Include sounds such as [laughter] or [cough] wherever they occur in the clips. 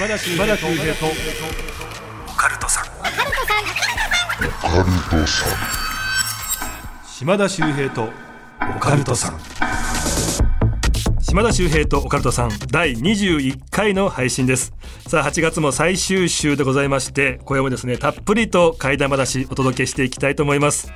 島田秀平と。オカルトさん。島田秀平と。オカルトさん。島田秀平とオカルトさん。第21回の配信です。さあ8月も最終週でございまして今夜もですねたっぷりと怪談話お届けしていきたいと思います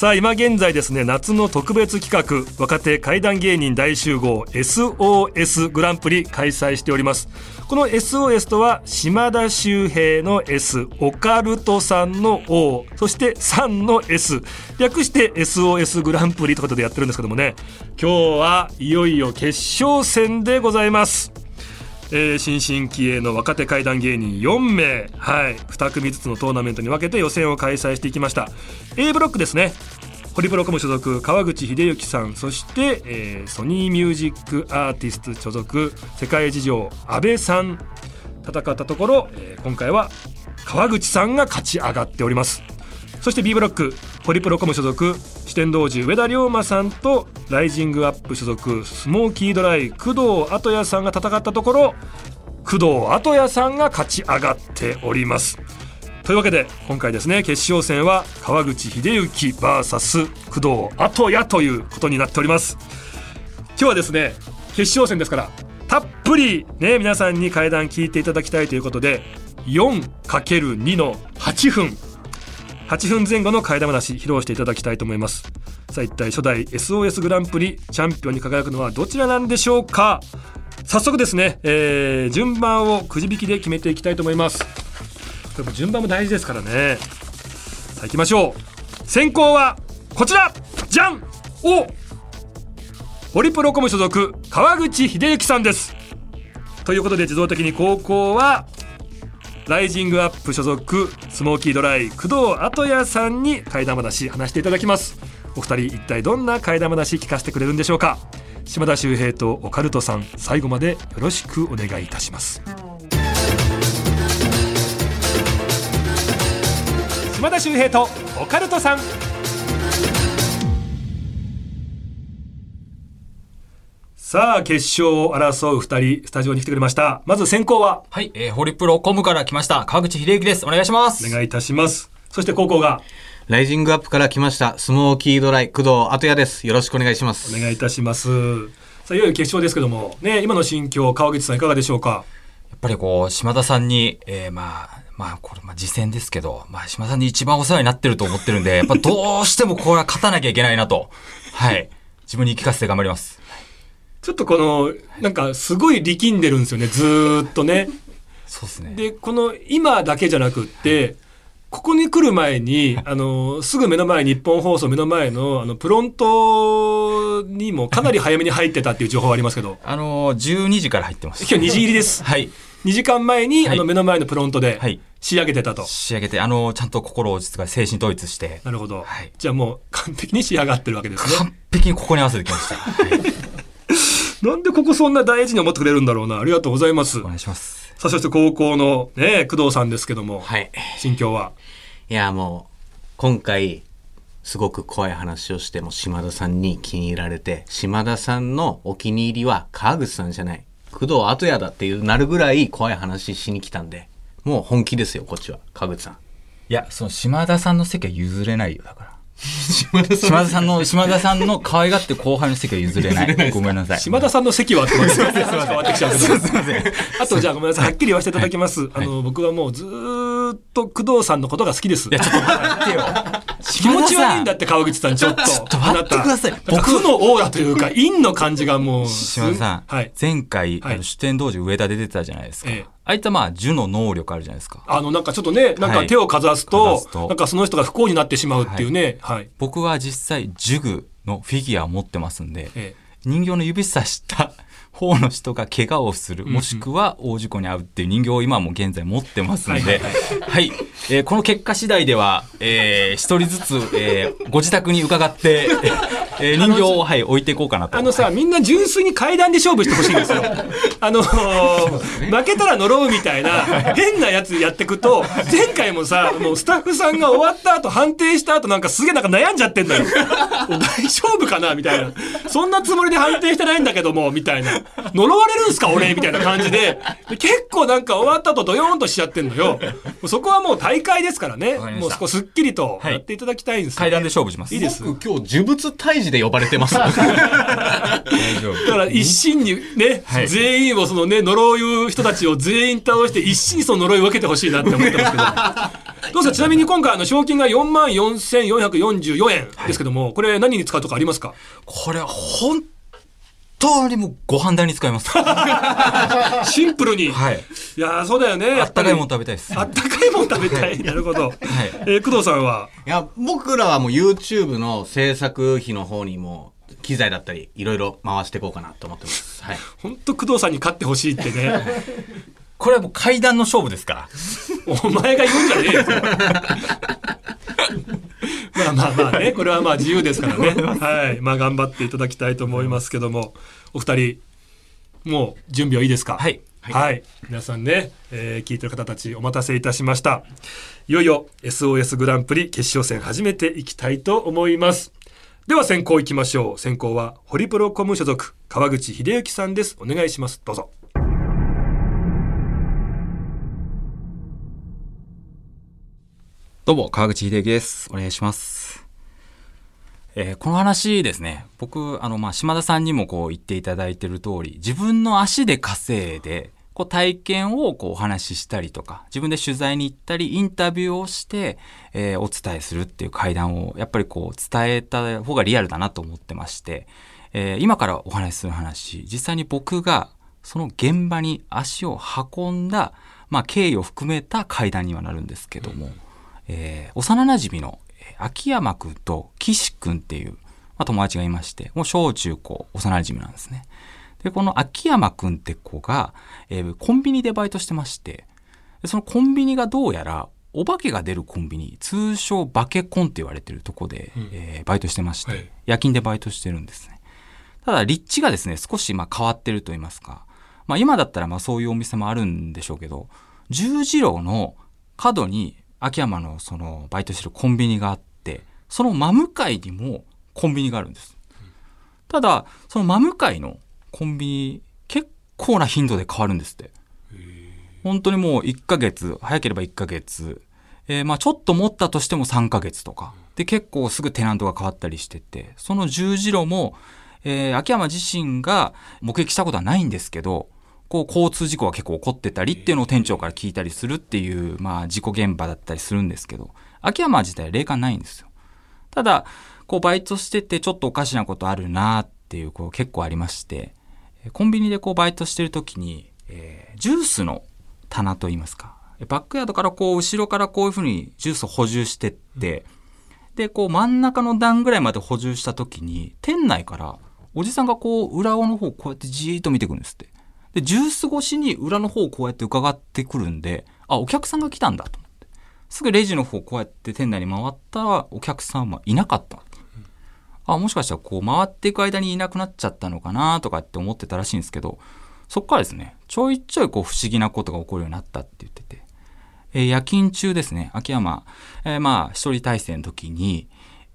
さあ今現在ですね夏の特別企画若手怪談芸人大集合 SOS グランプリ開催しております。この SOS とは島田秀平の S オカルトさんの O そして3の S 略して SOS グランプリということでやってるんですけどもね。今日はいよいよ決勝戦でございます。えー、新進気鋭の若手怪談芸人4名、はい、2組ずつのトーナメントに分けて予選を開催していきました。A ブロックですね。ホリプロコム所属川口秀幸さん。そして、えー、ソニーミュージックアーティスト所属世界事情阿部さん。戦ったところ、えー、今回は川口さんが勝ち上がっております。そして B ブロックホリプロコム所属四天王寺上田龍馬さんとライジングアップ所属スモーキードライ工藤後也さんが戦ったところ工藤後也さんが勝ち上がっております。というわけで今回ですね決勝戦は川口秀幸 VS 工藤後也ということになっております。今日はですね決勝戦ですからたっぷりね皆さんに会談聞いていただきたいということで 4×2 の8分。8分前後の替え玉話披露していただきたいと思います。さあ一体初代 SOS グランプリチャンピオンに輝くのはどちらなんでしょうか？早速ですね、えー、順番をくじ引きで決めていきたいと思います。これも順番も大事ですからね。さあ行きましょう。先行はこちら！じゃんお！ホリプロコム所属川口秀幸さんです。ということで自動的に高校はライジングアップ所属スモーキードライ工藤後也さんに怪談話話していただきます。お二人一体どんな怪談話聞かせてくれるんでしょうか？島田秀平とオカルトさん最後までよろしくお願いいたします島田秀平とオカルトさんさあ、決勝を争う二人、スタジオに来てくれました。まず先行は？はい、えー、ホリプロコムから来ました、川口秀幸です。お願いします。お願いいたします。そして高校が？ライジングアップから来ました、スモーキードライ、工藤後也です。よろしくお願いします。お願いいたします。さあ、いよいよ決勝ですけども、ね、今の心境、川口さんいかがでしょうか？やっぱりこう、島田さんに、えー、まあ、まあ、これ、まあ、次戦ですけど、まあ、島田さんに一番お世話になってると思ってるんで、やっぱどうしてもこれは勝たなきゃいけないなと。はい。自分に聞かせて頑張ります。ちょっとこの、なんかすごい力んでるんですよね、ずっとね。そうですね。で、この今だけじゃなくって、ここに来る前に、あの、すぐ目の前、日本放送目の前の、あの、プロントにもかなり早めに入ってたっていう情報ありますけど。あの、12時から入ってます。今日2時入りです。はい。2時間前に、あの、目の前のプロントで、仕上げてたと。仕上げて、あの、ちゃんと心を落ち着か精神統一して。なるほど。はい。じゃあもう、完璧に仕上がってるわけですね。完璧にここに合わせてきました。はい [laughs] なんでここそんな大事に思ってくれるんだろうな。ありがとうございます。お願いします。さあ、そして高校のね、工藤さんですけども。はい。心境は？いや、もう、今回、すごく怖い話をしても島田さんに気に入られて、島田さんのお気に入りは川口さんじゃない。工藤後屋だっていうなるぐらい怖い話しに来たんで、もう本気ですよ、こっちは。川口さん。いや、その島田さんの席は譲れないよ、だから。島田さんの、島田さんの可愛がって後輩の席は譲れない。ごめんなさい。島田さんの席はってます。[laughs] すみません。変わってきちゃうすみません。あとじゃあごめんなさい。はっきり言わせていただきます。あの、僕はもうずっと工藤さんのことが好きです。いや、ちょっと待ってよ。気持ち悪いんだって川口さん、ちょっと。ちょっと待ってください。僕のオーラというか、陰の感じがもう。島田さん、はい、前回、あの、主典道場上田で出てたじゃないですか。ええあいったまあ、樹の能力あるじゃないですか。あの、なんかちょっとね、なんか手をかざすと、はい、なんかその人が不幸になってしまうっていうね。はい。はい、僕は実際、ジュグのフィギュアを持ってますんで、ええ、人形の指さした方の人が怪我をする、もしくは大事故に遭うっていう人形を今も現在持ってますんで、はい、えー、この結果次第では、えー、一人ずつ、えー、ご自宅に伺って、えー、人形を、はい、置いていこうかなと。あのさ、みんな純粋に階段で勝負してほしいんですよ。[laughs] あのー、負けたら呪うみたいな、変なやつやってくと、前回もさ、もうスタッフさんが終わった後、判定した後なんかすげえなんか悩んじゃってんだよ。[laughs] 大丈夫かなみたいな。そんなつもりで判定してないんだけども、みたいな。[laughs] 呪われるんすか俺みたいな感じで。結構なんか終わった後ドヨーンとしちゃってんのよ。そこはもう大会ですからね。もうそこすっきりとやっていただきたいんです、はい、階段で勝負します。いいです。今日呪物退治で呼ばれてます。[laughs] 大丈夫。だから一心にね、はい、全員をそのね、呪う人たちを全員倒して一心にその呪いを分けてほしいなって思ってますけど。[laughs] どうですか？ちなみに今回あの賞金が4万4444円ですけども、はい、これ何に使うとかありますか？これ本当にもうご飯代に使います。[laughs] シンプルに。はい。いやそうだよね。あったかいもの食べたいです。あったかいもの食べたい。[laughs] なるほど。はい。えー、工藤さんは？いや、僕らはもう YouTube の制作費の方にも、機材だったり、いろいろ回していこうかなと思ってます。はい。[laughs] 本当工藤さんに勝ってほしいってね。これはもう階段の勝負ですから。お前が言うんじゃねえよ。まあまあまあね、これはまあ自由ですからね。[laughs] はい。まあ頑張っていただきたいと思いますけども、お二人、もう準備はいいですか？はい。はい、はい、皆さんね、えー、聞いてる方たちお待たせいたしました。いよいよ SOS グランプリ決勝戦始めていきたいと思います。では先行いきましょう。先行はホリプロコム所属川口秀幸さんです。お願いします。どうぞどうも川口秀幸です。お願いします。えー、この話ですね。僕あの、まあ、島田さんにもこう言っていただいてる通り自分の足で稼いでこう体験をこうお話ししたりとか自分で取材に行ったりインタビューをして、えー、お伝えするっていう会談をやっぱりこう伝えた方がリアルだなと思ってまして、えー、今からお話しする話実際に僕がその現場に足を運んだ、まあ、経緯を含めた会談にはなるんですけども、えー、幼なじみの秋山くんと岸くんっていう、まあ、友達がいまして、もう小中高幼馴染なんですね。で、この秋山くんって子が、えー、コンビニでバイトしてまして、そのコンビニがどうやら、お化けが出るコンビニ、通称バケコンって言われてるとこで、うん、えー、バイトしてまして、はい、夜勤でバイトしてるんですね。ただ、立地がですね、少しまあ変わってると言いますか、まあ今だったらまあそういうお店もあるんでしょうけど、十字路の角に秋山のそのバイトしてるコンビニがあって、その真向かいにもコンビニがあるんです。ただ、その真向かいのコンビニ、結構な頻度で変わるんですって。本当にもう1ヶ月、早ければ1ヶ月、えー、まあちょっと持ったとしても3ヶ月とか。で、結構すぐテナントが変わったりしてて、その十字路も、えー、秋山自身が目撃したことはないんですけど、こう交通事故が結構起こってたりっていうのを店長から聞いたりするっていう、まあ事故現場だったりするんですけど、秋山自体霊感ないんですよ。ただ、こうバイトしててちょっとおかしなことあるなっていう、こう結構ありまして、コンビニでこうバイトしてる時に、えー、ジュースの棚といいますか、バックヤードからこう後ろからこういうふうにジュースを補充してって、で、こう真ん中の段ぐらいまで補充した時に、店内からおじさんがこう裏尾の方こうやってじーっと見てくるんですって。で、ジュース越しに裏の方をこうやって伺ってくるんで、あ、お客さんが来たんだと思って。すぐレジの方こうやって店内に回ったらお客さんはいなかった。あ、もしかしたらこう回っていく間にいなくなっちゃったのかなとかって思ってたらしいんですけど、そっからですね、ちょいちょいこう不思議なことが起こるようになったって言ってて、えー、夜勤中ですね、秋山、えー、まあ一人体制の時に、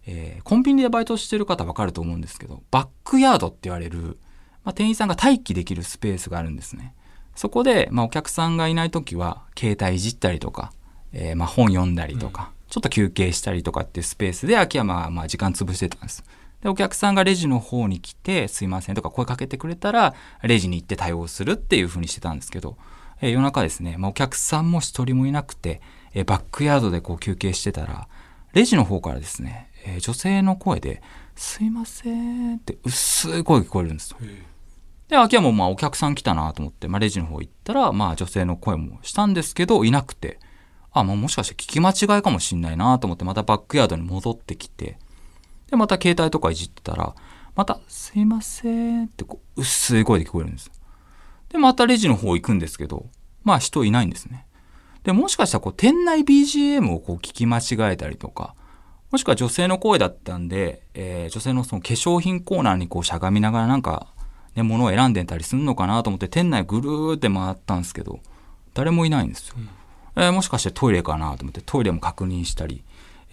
えー、コンビニでバイトしてる方わかると思うんですけど、バックヤードって言われる、まあ、店員さんが待機できるスペースがあるんですね。そこで、まあ、お客さんがいない時は、携帯いじったりとか、えー、まあ、本読んだりとか、うん、ちょっと休憩したりとかっていうスペースで秋山はまあ時間潰してたんです。で、お客さんがレジの方に来て、すいませんとか声かけてくれたら、レジに行って対応するっていう風にしてたんですけど、えー、夜中ですね、まあ、お客さんも一人もいなくて、えー、バックヤードでこう休憩してたら、レジの方からですね、えー、女性の声で、すいませんって薄い声聞こえるんですよ。で、秋山もまあお客さん来たなと思って、まあ、レジの方行ったら、まあ女性の声もしたんですけど、いなくて、あ、まあもしかして聞き間違いかもしんないなと思って、またバックヤードに戻ってきて、で、また携帯とかいじってたら、また、すいませんってこう、薄い声で聞こえるんです。で、またレジの方行くんですけど、まあ人いないんですね。で、もしかしたらこう、店内 BGM をこう聞き間違えたりとか、もしくは女性の声だったんで、えー、女性のその化粧品コーナーにこうしゃがみながらなんか、ね、物を選んでたりするのかなと思って店内ぐるーって回ったんですけど、誰もいないんですよ。うん、えー、もしかしてトイレかなと思ってトイレも確認したり、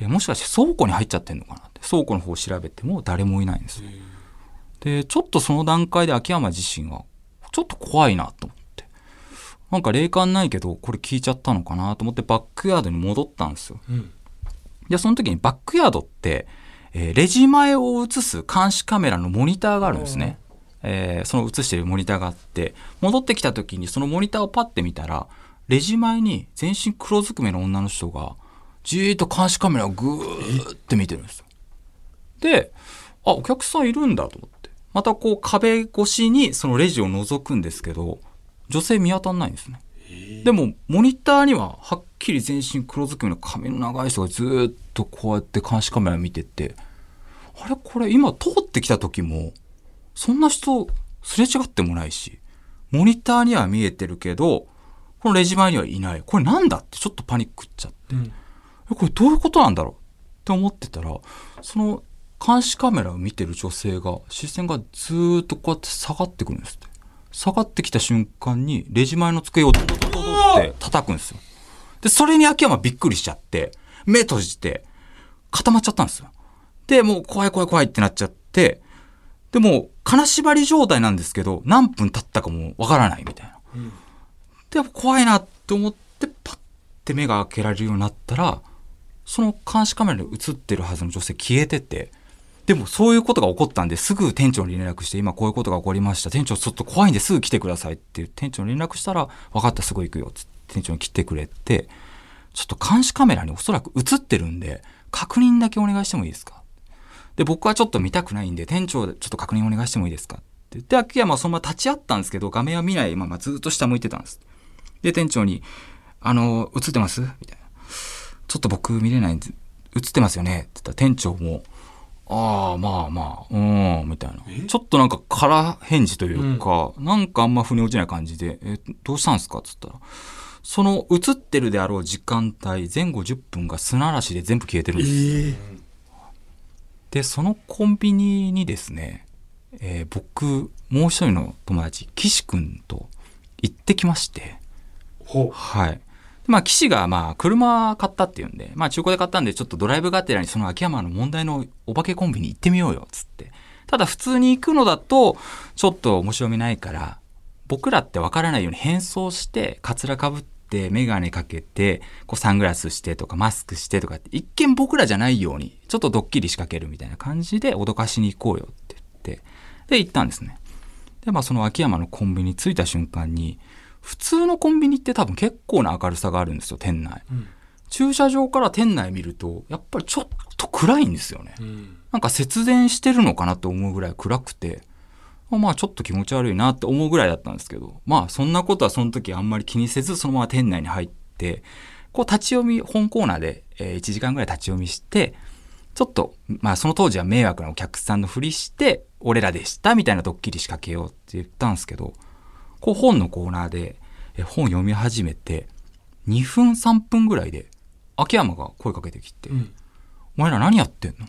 えー、もしかして倉庫に入っちゃってんのかなって倉庫の方を調べても誰もいないんですよ。で、ちょっとその段階で秋山自身がちょっと怖いなと思って。なんか霊感ないけどこれ聞いちゃったのかなと思ってバックヤードに戻ったんですよ。うんで、その時にバックヤードって、えー、レジ前を映す監視カメラのモニターがあるんですね。えー、その映してるモニターがあって、戻ってきた時にそのモニターをパッて見たら、レジ前に全身黒ずくめの女の人が、じーっと監視カメラをぐーって見てるんですよ。で、あ、お客さんいるんだと思って。またこう壁越しにそのレジを覗くんですけど、女性見当たんないんですね。でもモニターにははっきり全身黒ずくめの髪の長い人がずっとこうやって監視カメラ見ててあれ？これ今通ってきた時もそんな人すれ違ってもないしモニターには見えてるけどこのレジ前にはいない。これなんだってちょっとパニックっちゃって、うん、これどういうことなんだろう？って思ってたらその監視カメラを見てる女性が視線がずっとこうやって下がってくるんですって。下がってきた瞬間にレジ前の机をドドドドって叩くんですよ。で、それに秋山びっくりしちゃって、目閉じて、固まっちゃったんですよ。で、もう怖い怖い怖いってなっちゃって、でも、金縛り状態なんですけど、何分経ったかもわからないみたいな。うん、で、怖いなって思って、パッて目が開けられるようになったら、その監視カメラに映ってるはずの女性消えてて、でもそういうことが起こったんですぐ店長に連絡して今こういうことが起こりました。店長ちょっと怖いんですぐ来てくださいっていう店長に連絡したら分かったすぐ行くよって店長に来てくれて、ちょっと監視カメラにおそらく映ってるんで、確認だけお願いしてもいいですか？で、僕はちょっと見たくないんで、店長でちょっと確認お願いしてもいいですかって言って、秋山はそのまま立ち会ったんですけど、画面は見ないままずっと下向いてたんです。で、店長に、あの、映ってます？みたいな。ちょっと僕見れないんで、映ってますよね？って言ったら店長も、ああ、まあまあ、うん、みたいな。ちょっとなんか空返事というか、うん、なんかあんま腑に落ちない感じで、え、どうしたんですか？っつったら、その映ってるであろう時間帯、前後10分が砂嵐で全部消えてるんです。えー、で、そのコンビニにですね、えー、僕、もう一人の友達、岸君と行ってきまして、はい。まあ、岸が、まあ、車買ったっていうんで、まあ、中古で買ったんで、ちょっとドライブがてらにその秋山の問題のお化けコンビニ行ってみようよ、つって。ただ、普通に行くのだと、ちょっと面白みないから、僕らってわからないように変装して、カツラかぶって、メガネかけて、こうサングラスしてとか、マスクしてとかって、一見僕らじゃないように、ちょっとドッキリ仕掛けるみたいな感じで脅かしに行こうよって言って、で、行ったんですね。で、まあ、その秋山のコンビニ着いた瞬間に、普通のコンビニって多分結構な明るさがあるんですよ、店内。うん、駐車場から店内見ると、やっぱりちょっと暗いんですよね。うん、なんか節電してるのかなと思うぐらい暗くて、まあちょっと気持ち悪いなって思うぐらいだったんですけど、まあそんなことはその時あんまり気にせず、そのまま店内に入って、こう立ち読み、本コーナーで、え1時間ぐらい立ち読みして、ちょっと、まあその当時は迷惑なお客さんのふりして、俺らでしたみたいなドッキリ仕掛けようって言ったんですけど、こう本のコーナーで本読み始めて2分3分ぐらいで秋山が声かけてきて「うん、お前ら何やってんの?」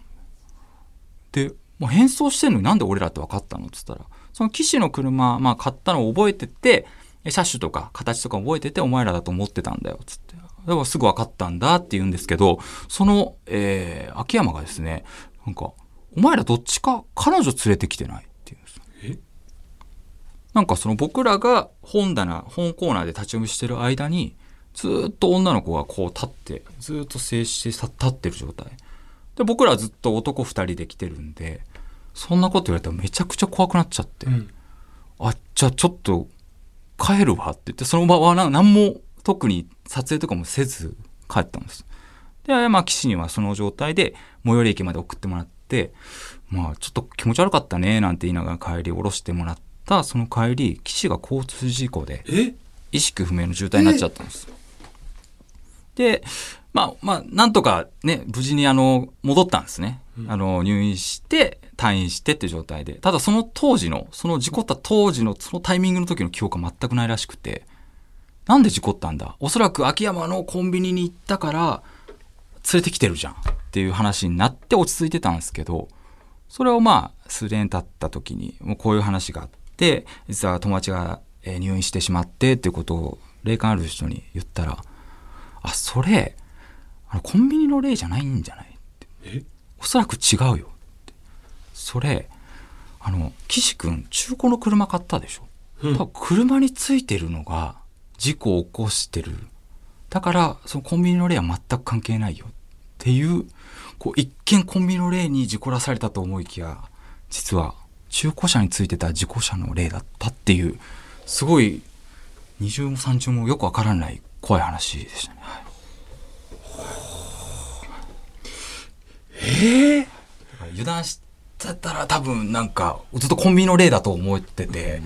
で、もう変装してんのになんで俺らって分かったのっつったらその騎士の車、まあ、買ったのを覚えてて車種とか形とか覚えててお前らだと思ってたんだよっつって。でもすぐ分かったんだって言うんですけどその、えー、秋山がですねなんかお前らどっちか彼女連れてきてないなんかその僕らが本棚、本コーナーで立ち読みしてる間に、ずっと女の子がこう立って、ずっと静止して立ってる状態。で、僕らはずっと男二人で来てるんで、そんなこと言われたらめちゃくちゃ怖くなっちゃって、うん、あ、じゃあちょっと帰るわ。って言って、その場は何も特に撮影とかもせず帰ったんです。で、まあ岸にはその状態で最寄り駅まで送ってもらって、まあちょっと気持ち悪かったねなんて言いながら帰り下ろしてもらって、た。その帰り岸が交通事故で意識不明の重体になっちゃったんです。でまあまあなんとかね無事にあの戻ったんですね、うん、あの入院して退院してって状態で。ただその当時のその事故った当時のそのタイミングの時の記憶が全くないらしくて。なんで事故ったんだ？おそらく秋山のコンビニに行ったから連れてきてるじゃんっていう話になって落ち着いてたんですけど、それをまあ、数年経った時に、もうこういう話があって、実は友達が入院してしまってっていうことを霊感ある人に言ったら、あ、それ、あのコンビニの霊じゃないんじゃないって。おそらく違うよそれあの岸君中古の車買ったでしょ、うん、多分車についてるのが事故を起こしてる。だからそのコンビニの霊は全く関係ないよ。っていうこう一見コンビニの霊に事故らされたと思いきや実は中古車についてた事故車の霊だったっていうすごい二重も三重もよくわからない怖い話でしたね。はい。ええ油断してたら多分なんかずっとコンビニの例だと思ってて、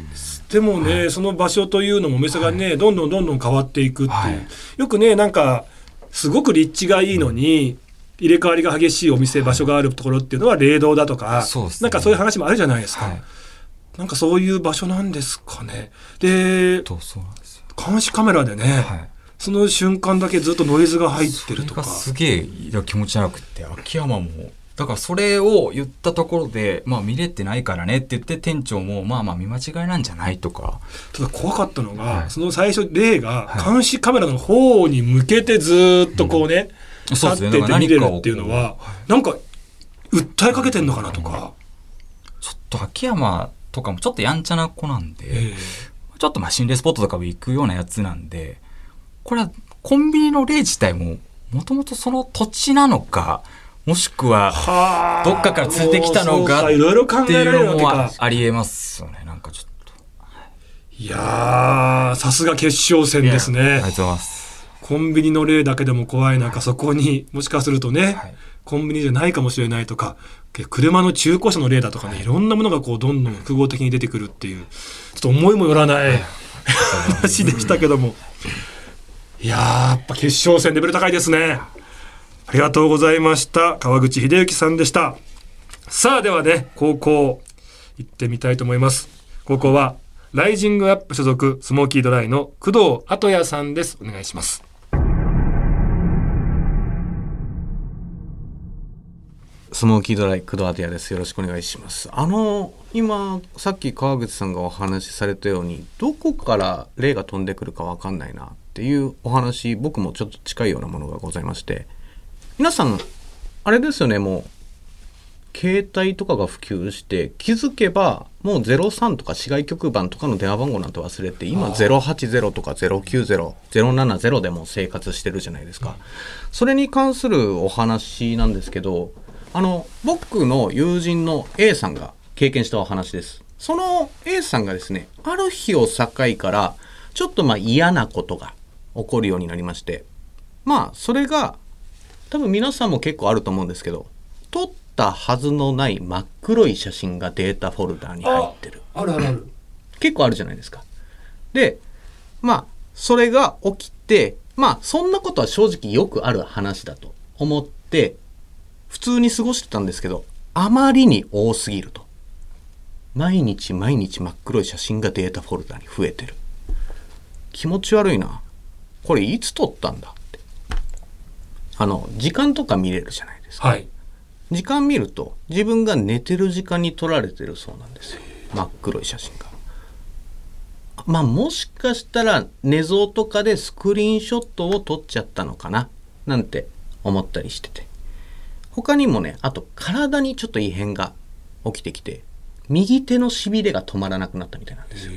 でもね、はい、その場所というのもお店がね、はい、どんどんどんどん変わっていくっていう、はい、よくねなんかすごく立地がいいのに、入れ替わりが激しいお店場所があるところっていうのは霊道だとか、ね、なんかそういう話もあるじゃないですか、なんかそういう場所なんですかね。で監視カメラでね、その瞬間だけずっとノイズが入ってるとか。すげえ気持ち悪くて秋山もだからそれを言ったところで、まあ見れてないからねって言って店長もまあまあ見間違いなんじゃないとか。ただ怖かったのが、はい、その最初例が監視カメラの方に向けてずっとこうね、うん、立ってて見れるっていうのは、なんか訴えかけてんのかなとか。ちょっと秋山とかもちょっとやんちゃな子なんで、えー、ちょっとまあ心霊スポットとかも行くようなやつなんで、これはコンビニの例自体ももともとその土地なのかもしくはどっかから連れてきたのか。っていうのもありえますよね。なんかちょっと。いやさすが決勝戦ですね。ありがとうございます。コンビニの例だけでも怖い中そこにもしかするとね、はい、コンビニじゃないかもしれないとか車の中古車の例だとかね、い、ろんなものがこうどんどん複合的に出てくるっていうちょっと思いもよらない [laughs] 話でしたけども。い。ややっぱ決勝戦レベル高いですねありがとうございました。川口秀幸さんでした。さあではね高校行ってみたいと思います。高校はライジングアップ所属スモーキードライの工藤後也さんです。お願いします。スモーキードライ工藤後也です。よろしくお願いします。あの今さっき川口さんがお話しされたようにどこから霊が飛んでくるかわかんないなっていうお話僕もちょっと近いようなものがございまして皆さんあれですよねもう携帯とかが普及して気づけばもう03とか市外局番とかの電話番号なんて忘れて今080とか090070でも生活してるじゃないですか。それに関するお話なんですけどあの僕の友人の A さんが経験したお話です。その A さんがですねある日を境からちょっとまあ嫌なことが起こるようになりましてまあそれが多分皆さんも結構あると思うんですけど撮ったはずのない真っ黒い写真がデータフォルダーに入ってる。あるあるある。結構あるじゃないですか。でまあそれが起きてまあそんなことは正直よくある話だと思って普通に過ごしてたんですけどあまりに多すぎると毎日毎日真っ黒い写真がデータフォルダに増えてる。気持ち悪いな。これいつ撮ったんだ？あの時間とか見れるじゃないですか、はい、時間見ると自分が寝てる時間に撮られてるそうなんですよ。真っ黒い写真が。まあもしかしたら寝相とかでスクリーンショットを撮っちゃったのかな？なんて思ったりしてて。他にもねあと体にちょっと異変が起きてきて右手のしびれが止まらなくなったみたいなんですよ。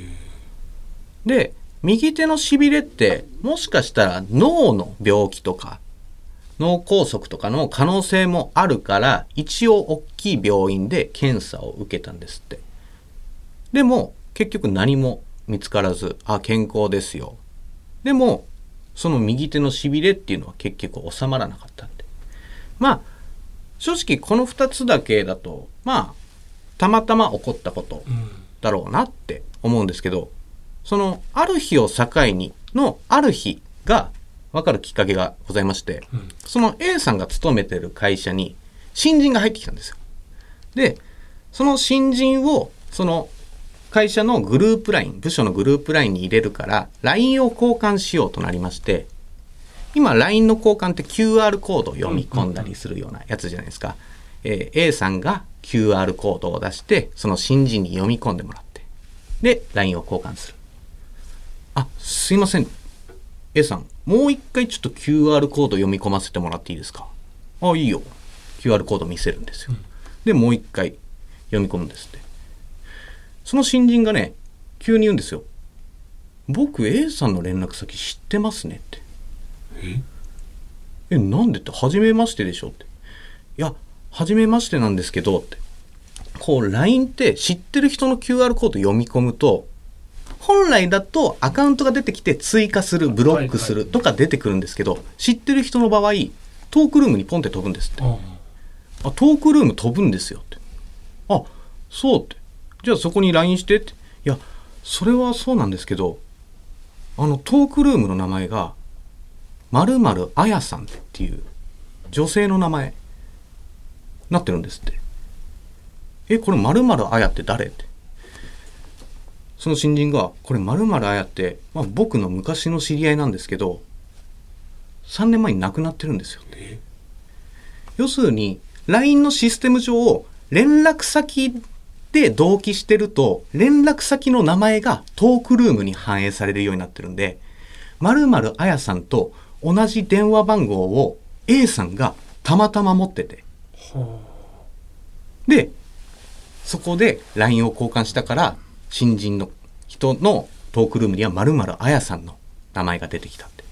で右手のしびれってもしかしたら脳の病気とか脳梗塞とかの可能性もあるから一応大きい病院で検査を受けたんですって。でも結局何も見つからずあ健康ですよ。でもその右手のしびれっていうのは結局収まらなかったんで。まあ正直この2つだけだとまあたまたま起こったことだろうなって思うんですけど、そのある日を境にのある日が分かるきっかけがございまして、うん、その A さんが勤めてる会社に新人が入ってきたんですよ。でその新人をその会社のグループ LINE 部署のグループ LINE に入れるから LINE を交換しようとなりまして今 LINE の交換って QR コードを読み込んだりするようなやつじゃないですか、えー A さんが QR コードを出してその新人に読み込んでもらってで LINE を交換する。あすいません。A さんもう一回ちょっと QR コード読み込ませてもらっていいですか？あいいよ。QR コード見せるんですよ、でもう一回読み込むんですって。その新人がね急に言うんですよ。僕 A さんの連絡先知ってますねって。え？なんでって？初めましてでしょって。いや初めましてなんですけどって。こう LINE って知ってる人の QR コード読み込むと本来だとアカウントが出てきて追加するブロックするとか出てくるんですけど、知ってる人の場合トークルームにポンって飛ぶんですって。あトークルーム飛ぶんですよって。あそうって。じゃあそこに LINE してって。いやそれはそうなんですけどあのトークルームの名前が〇〇あやさんっていう女性の名前なってるんですって。えこれ〇〇あやって誰ってその新人がこれ〇〇あやって、まあ、僕の昔の知り合いなんですけど3年前に亡くなってるんですよ。要するに LINE のシステム上連絡先で同期してると連絡先の名前がトークルームに反映されるようになってるんで〇〇あやさんと同じ電話番号を A さんがたまたま持ってて。でそこで LINE を交換したから新人の人のトークルームには〇〇あやさんの名前が出てきたって。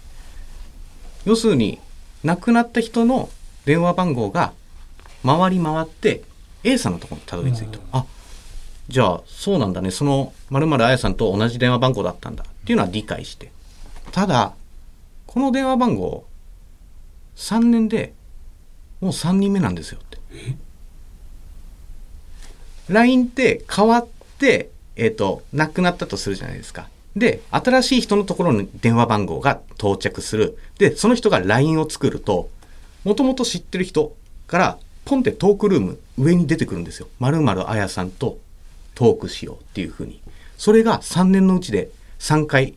要するに亡くなった人の電話番号が回り回って A さんのところにたどり着いた、あじゃあそうなんだね。その〇〇あやさんと同じ電話番号だったんだっていうのは理解してただこの電話番号3年でもう3人目なんですよって。LINE って変わってえっ、と亡くなったとするじゃないですかで新しい人のところに電話番号が到着するでその人が LINE を作るともともと知ってる人からポンってトークルーム上に出てくるんですよ。まるまるあやさんとトークしようっていうふうに。それが3年のうちで3回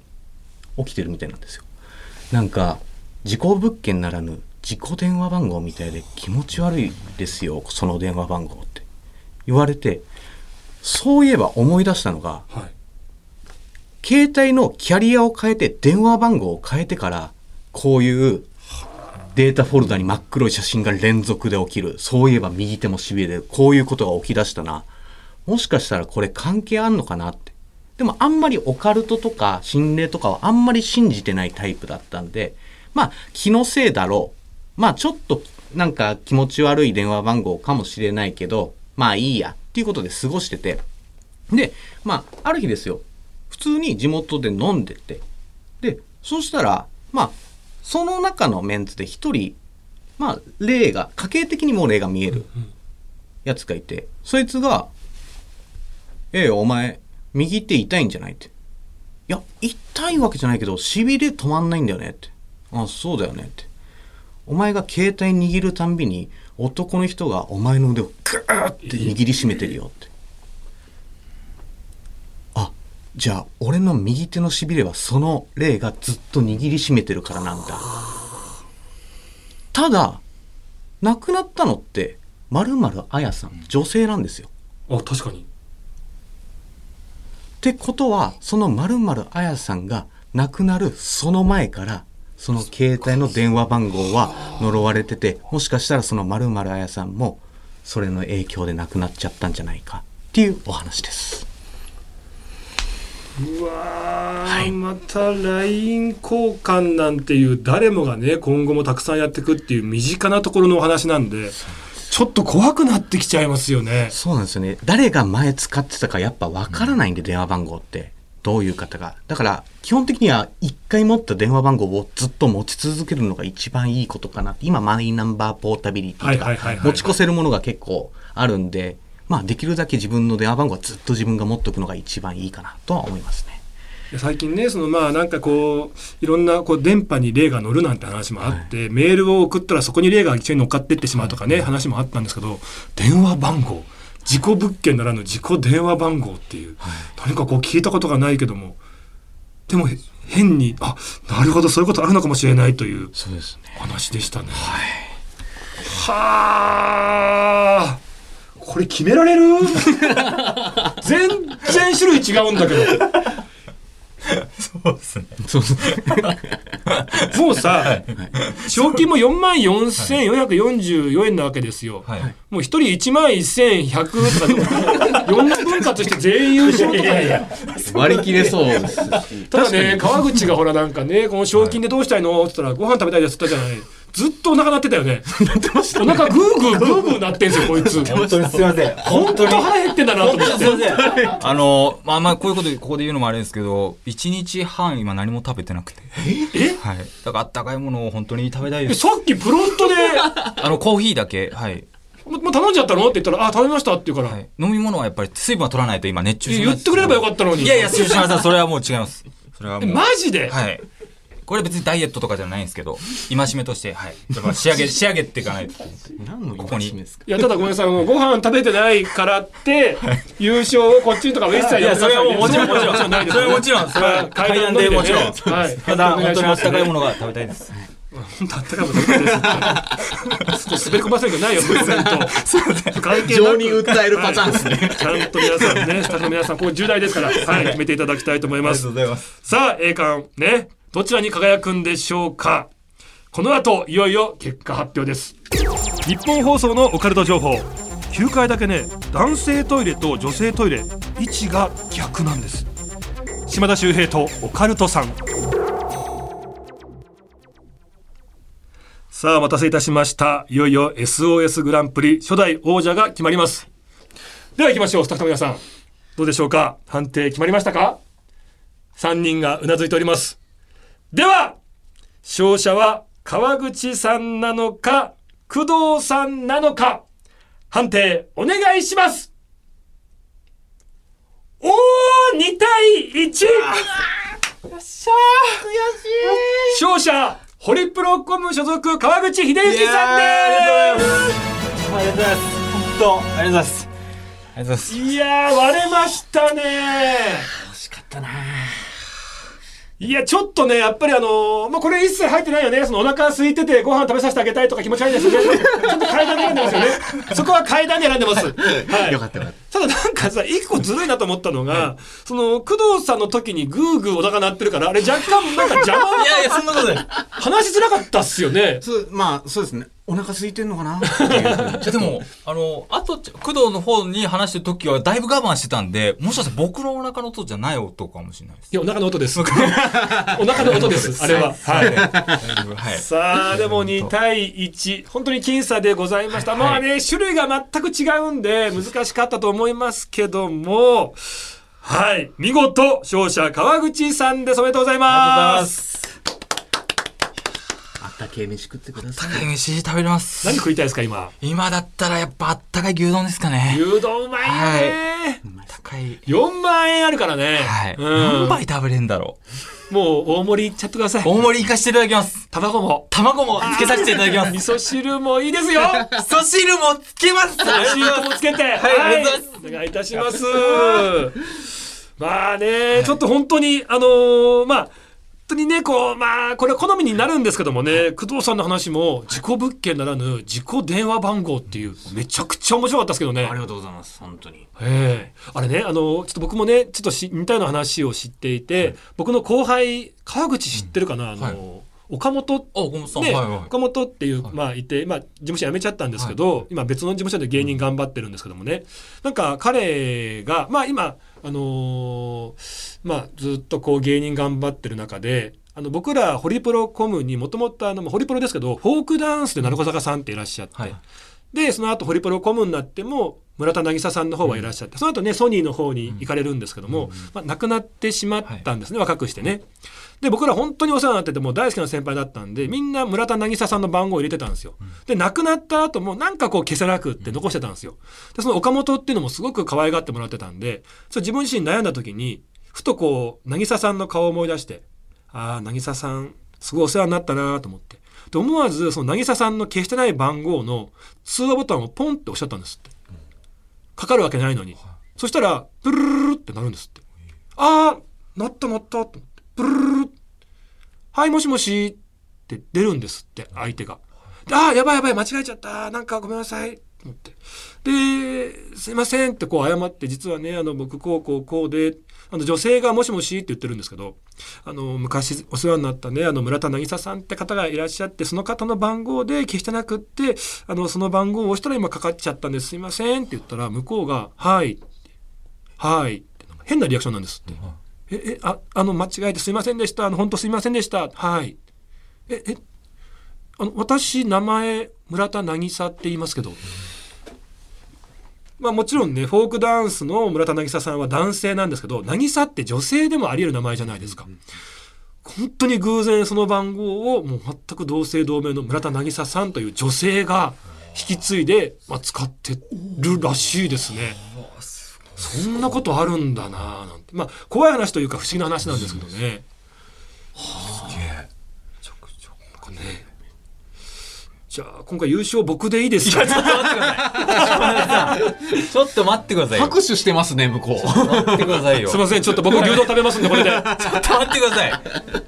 起きてるみたいなんですよ。なんか、事故物件ならぬ事故電話番号みたいで気持ち悪いですよ、その電話番号って言われて、そういえば思い出したのが、はい。携帯のキャリアを変えて電話番号を変えてからこういうデータフォルダに真っ黒い写真が連続で起きる。そういえば右手もしびれるこういうことが起き出したな。もしかしたらこれ関係あんのかなって。でもあんまりオカルトとか心霊とかはあんまり信じてないタイプだったんでまあ気のせいだろう。まあちょっとなんか気持ち悪い電話番号かもしれないけどまあいいやっていうことで過ごしてて。でまあある日ですよ。普通に地元で飲んでて。でそうしたらまあその中のメンツで一人まあ霊が家系的にも霊が見えるやつがいて。そいつが「ええお前右手痛いんじゃない?」って「いや痛いわけじゃないけどしびれ止まんないんだよね」って「あそうだよね」って「お前が携帯握るたんびに男の人がお前の腕をグーって握りしめてるよ」って。あじゃあ俺の右手のしびれはその霊がずっと握りしめてるからなんだ。ただ亡くなったのってまるまるあやさん女性なんですよ。あ確かに。ってことはそのまるまるあやさんが亡くなるその前からその携帯の電話番号は呪われててもしかしたらそのまるまるあやさんもそれの影響で亡くなっちゃったんじゃないか。っていうお話です。うわー、はい。また LINE 交換なんていう誰もがね今後もたくさんやっていくっていう身近なところのお話なんでちょっと怖くなってきちゃいますよね。そうなんですよね。誰が前使ってたかやっぱわからないんで、電話番号ってどういう方が。だから基本的には一回持った電話番号をずっと持ち続けるのが一番いいことかなって。今マイナンバーポータビリティとはいはいはいはいか持ち越せるものが結構あるんでまあできるだけ自分の電話番号はずっと自分が持っておくのが一番いいかなとは思いますね。で最近ねそのまあなんかこういろんなこう電波に霊が乗るなんて話もあって、メールを送ったらそこに霊が一緒に乗っかってってしまうとかね、話もあったんですけど電話番号事故物件ならぬ事故電話番号っていう、何かこう聞いたことがないけども。でも変にあなるほどそういうことあるのかもしれないという話でしたね。はあ。これ決められる？[laughs] 全然種類違うんだけど [laughs] そうですね。そう。ですねもうさ、賞金も4万4444円なわけですよ。はい。もう一人1万1100とかで4 [laughs] 分割して全員優勝とか。割り切れそうです。ただね川口がほらなんかねこの賞金でどうしたいのって言ったらご飯食べたいですって言ったじゃないずっとお腹鳴ってたよねお腹グーグーグーグー鳴ってんすよこいつ本当にすいません。本当腹減ってんだなと思ってすいません。あの、まあまあ、こういうこと、ここで言うのもあれですけど、1日半今何も食べてなくて。え？はい。だからあったかいものを本当に食べたいえです。さっきプロントで？[laughs] あの、コーヒーだけ、はい。ももう頼んじゃったの？って言ったらあ食べましたって言うから、はい。飲み物はやっぱり水分は取らないと今熱中症言ってくれればよかったのにいやいや、すいません。それはもう違います。それはえもう。マジで、はい。これ別にダイエットとかじゃないんですけど、戒めとして、はい。やっぱ仕上げ、[laughs] 仕上げていかないと。何のここに戒めですか？いやただごめんなさいもうご飯食べてないからって [laughs] 優勝をこっちにとかウエスタンいや、それはもうもちろん、もちろん。もちろん。ないですそれはもちろん、それは階段でもちろん。はい。ただ、本当にあったかいもののが食べたいです。本当あったかいもの食べたいですちょっと滑り込ませるんじゃないよプレゼント。関係な情にく訴えるパターンですね。ちゃんと皆さんねスタッフの皆さんここ重大ですからはい。決めていただきたいと思います。ございます。さあ栄冠ねどちらに輝くんでしょうか？この後いよいよ結果発表です。日本放送のオカルト情報。9階だけね男性トイレと女性トイレ位置が逆なんです。島田秀平とオカルトさん。さあお待たせいたしました。いよいよ SOS グランプリ初代王者が決まります。では行きましょうスタッフの皆さん。どうでしょうか？判定決まりましたか？3人がうなずいておりますでは勝者は川口さんなのか工藤さんなのか判定お願いしますおー2対 1! よっしゃー勝者ホリプロコム所属川口秀幸さんでありがとうございます。本当、ありがとうございます。ありがとうございますす。いやー割れましたね惜しかったないや、ちょっとね、やっぱりあのーまあ、これ一切入ってないよね。そのお腹空いててご飯食べさせてあげたいとか気持ち悪いですよね。ちょっと階段で選んでますよね。そこは階段で選んでます。はい。よかったよかったただなんかさ、一個ずるいなと思ったのが、その、工藤さんの時にグーグーお腹鳴ってるから、あれ若干なんか邪魔、いやいや、そんなことない。話しづらかったっすよね。そうまあそうですねお腹空いてんのかな？っていうでも、あの、あと、工藤の方に話してる時はだいぶ我慢してたんで、もしかしたら僕のお腹の音じゃない音かもしれないです。いや、お腹の音です。[laughs] お腹の音です。あれは。はい。はい。さあ、でも2対1。本当に僅差でございました。まあね、種類が全く違うんで、難しかったと思いますけども、はい。見事、勝者川口さんです。おめでとうございありがとうございま。ますけえ飯食ってください高い飯食べれます。何食いたいですか、今？今だったらやっぱあったかい牛丼ですかね。牛丼うまいね、高い。4万円あるからね。はい。うん何杯食べれんだろもう大盛りいっちゃってくださう。い。大盛り行かせていただきます。卵も。卵もつけさせていただきます。味噌汁もいいですよ。味噌汁もつけます。シートもつけて、はいありがとうございますお願いいたします。[laughs] まあね、ちょっと本当に、あのーまあ、本当にね、こう、まあ、これ好みになるんですけどもね、工藤さんの話も、事故物件ならぬ、事故電話番号っていう、めちゃくちゃ面白かったですけどね。ありがとうございます本当に。ええ。あれね、あの、ちょっと僕もね、ちょっとし似たような話を知っていて、僕の後輩、川口知ってるかな、あの、はい岡本。岡本っていう、まあいて、まあ事務所辞めちゃったんですけど、今別の事務所で芸人頑張ってるんですけどもね、なんか彼が、まあ今、あのーまあずっとこう芸人頑張ってる中で、あの僕らホリプロコムにもともとあの、まあホリプロですけど、フォークダンスで鳴子坂さんっていらっしゃって、はい。で、その後ホリプロコムになっても、村田渚さんの方はいらっしゃって、その後ね、ソニーの方に行かれるんですけども、まあ亡くなってしまったんですね、若くしてね。で僕ら本当にお世話になっててもう大好きな先輩だったんでみんな村田渚さんの番号を入れてたんですよ。で亡くなった後もなんかこう消せなくって残してたんですよ。でその岡本っていうのもすごく可愛がってもらってたんでそれ自分自身悩んだ時にふとこう渚さんの顔を思い出してああ渚さんすごいお世話になったなと思ってで思わずその渚さんの消してない番号の通話ボタンをポンって押しちゃったんですって。かかるわけないのに。そしたら、プルルルルってなるんですって。ああ、なったなったと思って。ププルルルはいもしもしって出るんですって相手が。ああやばいやばい間違えちゃったなんかごめんなさいと思ってで「すいません」ってこう謝って実はねあの僕こうこうこうであの女性が「もしもし」って言ってるんですけどあの昔お世話になったねあの村田渚さんって方がいらっしゃってその方の番号で消してなくってあのその番号を押したら今かかっちゃったんですすいませんって言ったら向こうが「はい」「はい」って変なリアクションなんですって。え、え、あ、あの、間違えてすいませんでした。あの、本当すいませんでした。はい。え、え、あの、私、名前、村田渚って言いますけど。まあもちろんね、フォークダンスの村田渚さんは男性なんですけど、渚って女性でもあり得る名前じゃないですか。本当に偶然その番号をもう全く同姓同名の村田渚さんという女性が引き継いで、まあ、使ってるらしいですね。そんなことあるんだななんてまあ怖い話というか不思議な話なんですけどね。すげえ。ちょくちょくね。じゃあ今回優勝僕でいいですか？ちょっと待ってください。ちょっと待ってください。拍手してますね向こう。待ってくださいよ。すみませんちょっと僕牛丼食べますんでこれで。ちょっと待ってください。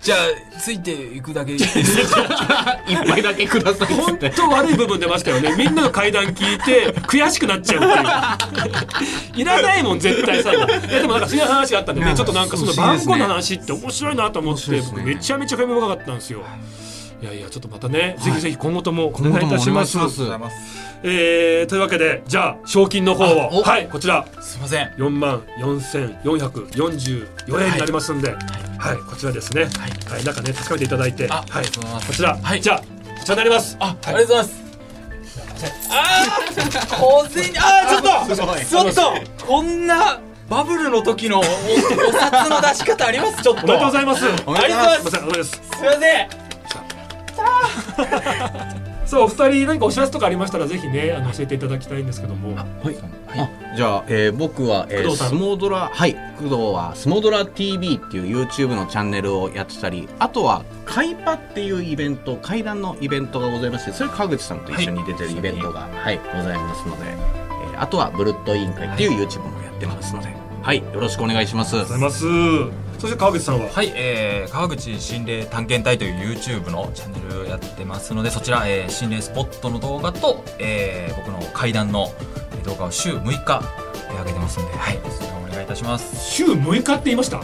じゃあついていくだけいいですか。[laughs] 一杯だけください本当悪い部分出ましたよね。みんなの階段聞いて悔しくなっちゃうっていう。いらないもん絶対さ。いやでもなんかそういう話があったんでねちょっとなんかその番号の話って面白いなと思って僕めちゃめちゃ興味深かったんですよ。いやいやちょっとまたね、ぜひぜひ今後ともお願いいたします。えー、というわけでじゃあ賞金の方をはいこちら。すみません。4万4444円になりますんで、はい、はい、こちらですね、はい、はい、中ね高めていただいて。はい、こちら、はい、じゃあこちらになります。あ、ありがとうございます。ああ小銭あちょっとちょっとこんなバブルの時のお札の出し方あります？ちょっと。おめでとうございます。ありがとうございます。す。みません [laughs] そうお二人何かお知らせとかありましたらぜひねあの教えていただきたいんですけども。はい。あじゃあ、えー、僕は、えー、相撲ドラはい工藤は相撲ドラ TV っていう YouTube のチャンネルをやってたりあとは海パっていうイベント階段のイベントがございましてそれ川口さんと一緒に出てるイベントが、はい、はい、ございますので、えー、あとはブルッド委員会っていう YouTube もやってますので、はい、はい、よろしくお願いします。ありがとうございます。そして川口さんは？はい、えー、川口心霊探検隊という YouTube のチャンネルをやってますのでそちら、えー、心霊スポットの動画と、えー、僕の階段の動画を週6日、えー、上げてますんではいそれをお願いいたします。週6日って言いました？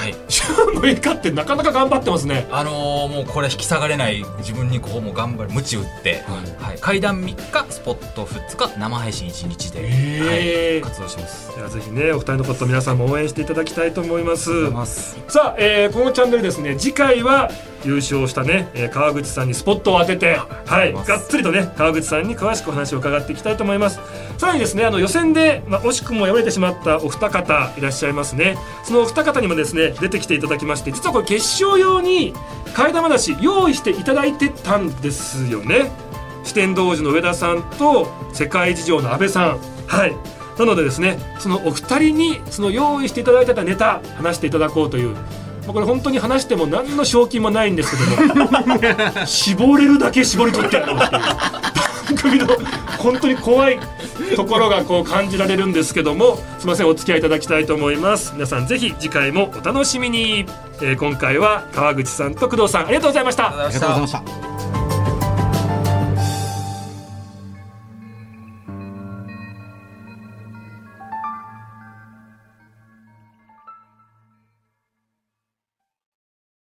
はい。週6日ってなかなか頑張ってますね。あのー、もうこれ引き下がれない自分にこうも頑張る鞭打って、はい、はい、階段3日スポット2日生配信1日で、はい、活動します。ではぜひねお二人のこと皆さんも応援していただきたいと思います。さあ、えー、このチャンネルですね次回は優勝したね、えー、川口さんにスポットを当ててはいがっつりとね川口さんに詳しくお話を伺っていきたいと思います。さらにですねあの予選で、まあ、惜しくも敗れてしまったお二方いらっしゃいますね。そのお二方にもですね出てきていただきまして実はこれ決勝用に替え玉出し用意していただいてたんですよね。四天王寺の上田さんと世界事情の阿部さん。はい。なのでですねそのお二人にその用意していただいてたネタ話していただこうというこれ本当に話しても何の賞金もないんですけども絞れるだけ絞り取ってやろうっていう。番組の本当に怖いところがこう感じられるんですけどもすみませんお付き合いいただきたいと思います。皆さんぜひ次回もお楽しみに、えー、今回は川口さんと工藤さんありがとうございました。ありがとうございました。